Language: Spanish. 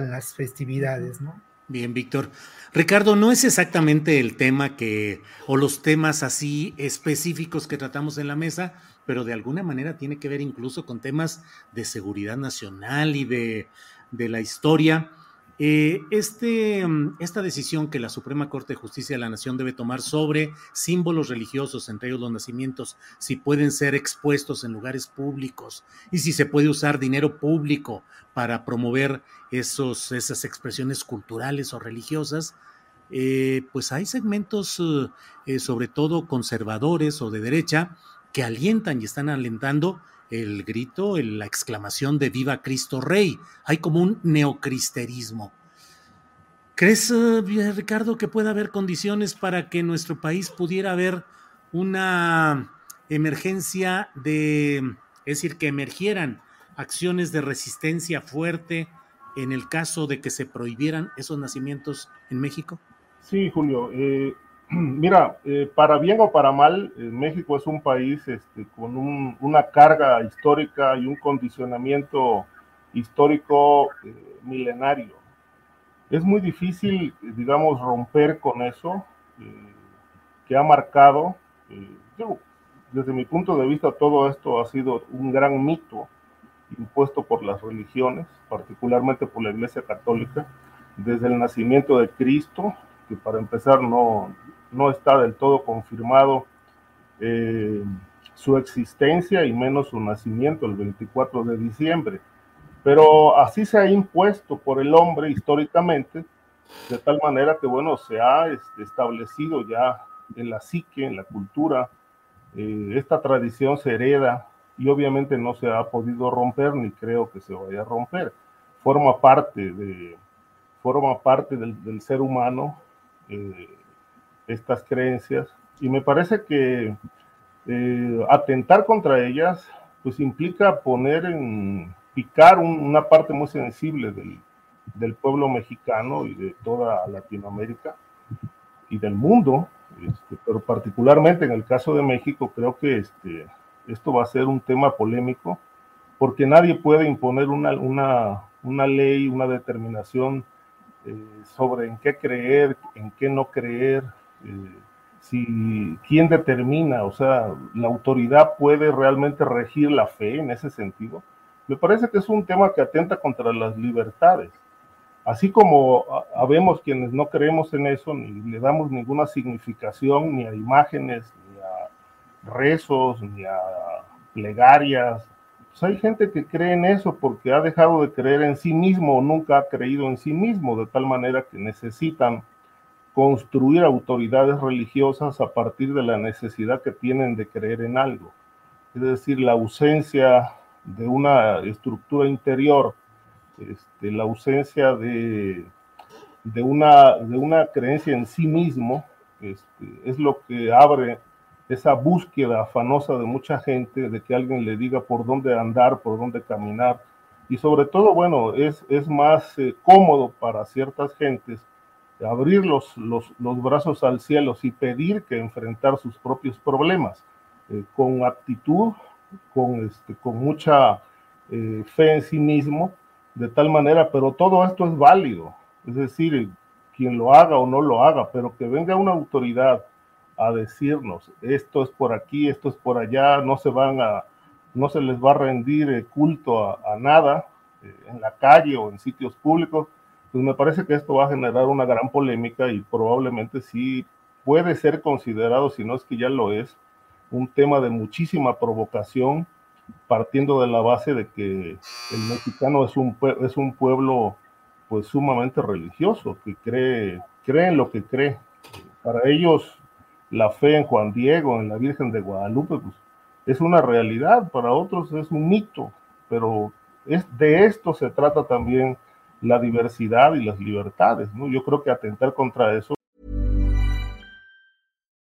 Las festividades, ¿no? Bien, Víctor. Ricardo, no es exactamente el tema que, o los temas así específicos que tratamos en la mesa, pero de alguna manera tiene que ver incluso con temas de seguridad nacional y de, de la historia. Eh, este, mm, esta decisión que la Suprema Corte de Justicia de la Nación debe tomar sobre símbolos religiosos, entre ellos los nacimientos, si pueden ser expuestos en lugares públicos y si se puede usar dinero público para promover esos, esas expresiones culturales o religiosas, eh, pues hay segmentos, eh, sobre todo conservadores o de derecha, que alientan y están alentando el grito, la exclamación de Viva Cristo Rey. Hay como un neocristerismo. ¿Crees, eh, Ricardo, que pueda haber condiciones para que en nuestro país pudiera haber una emergencia de, es decir, que emergieran acciones de resistencia fuerte en el caso de que se prohibieran esos nacimientos en México? Sí, Julio. Eh, Mira, eh, para bien o para mal, eh, México es un país este, con una carga histórica y un condicionamiento histórico eh, milenario. Es muy difícil, digamos, romper con eso que ha marcado, desde mi punto de vista, todo esto ha sido un gran mito impuesto por las religiones, particularmente por la Iglesia Católica, desde el nacimiento de Cristo, que para empezar no, no está del todo confirmado eh, su existencia y menos su nacimiento el 24 de diciembre. Pero así se ha impuesto por el hombre históricamente, de tal manera que, bueno, se ha este, establecido ya en la psique, en la cultura, eh, esta tradición se hereda y obviamente no se ha podido romper ni creo que se vaya a romper. Forma parte, de, forma parte del, ser humano. Eh, estas creencias. Y me parece que eh, atentar contra ellas pues implica poner en picar una parte muy sensible del, del, pueblo mexicano y de toda Latinoamérica y del mundo, este, pero particularmente en el caso de México creo que este, esto va a ser un tema polémico porque nadie puede imponer una, una, una ley, una determinación eh, sobre en qué creer, en qué no creer, eh, si quién determina, o sea, la autoridad puede realmente regir la fe en ese sentido. Me parece que es un tema que atenta contra las libertades. Así como habemos quienes no creemos en eso, ni le damos ninguna significación ni a imágenes, ni a rezos, ni a plegarias. Pues hay gente que cree en eso porque ha dejado de creer en sí mismo o nunca ha creído en sí mismo, de tal manera que necesitan construir autoridades religiosas a partir de la necesidad que tienen de creer en algo. Es decir, la ausencia de una estructura interior, este, la ausencia de, de, una, de una creencia en sí mismo, este, es lo que abre esa búsqueda afanosa de mucha gente de que alguien le diga por dónde andar, por dónde caminar. Y sobre todo, bueno, es, es más eh, cómodo para ciertas gentes abrir los, los, brazos al cielo y pedir que enfrentar sus propios problemas eh, con actitud, con, este, con mucha eh, fe en sí mismo, de tal manera, pero todo esto es válido. Es decir, quien lo haga o no lo haga, pero que venga una autoridad a decirnos esto es por aquí, esto es por allá, no se van a, no se les va a rendir eh, culto a, nada en la calle o en sitios públicos, pues me parece que esto va a generar una gran polémica y probablemente sí puede ser considerado, si no es que ya lo es, un tema de muchísima provocación, partiendo de la base de que el mexicano es un, es un pueblo pues sumamente religioso, que cree, cree en lo que cree. Para ellos la fe en Juan Diego, en la Virgen de Guadalupe, pues es una realidad, para otros es un mito, pero es, de esto se trata también la diversidad y las libertades, ¿no? Yo creo que atentar contra eso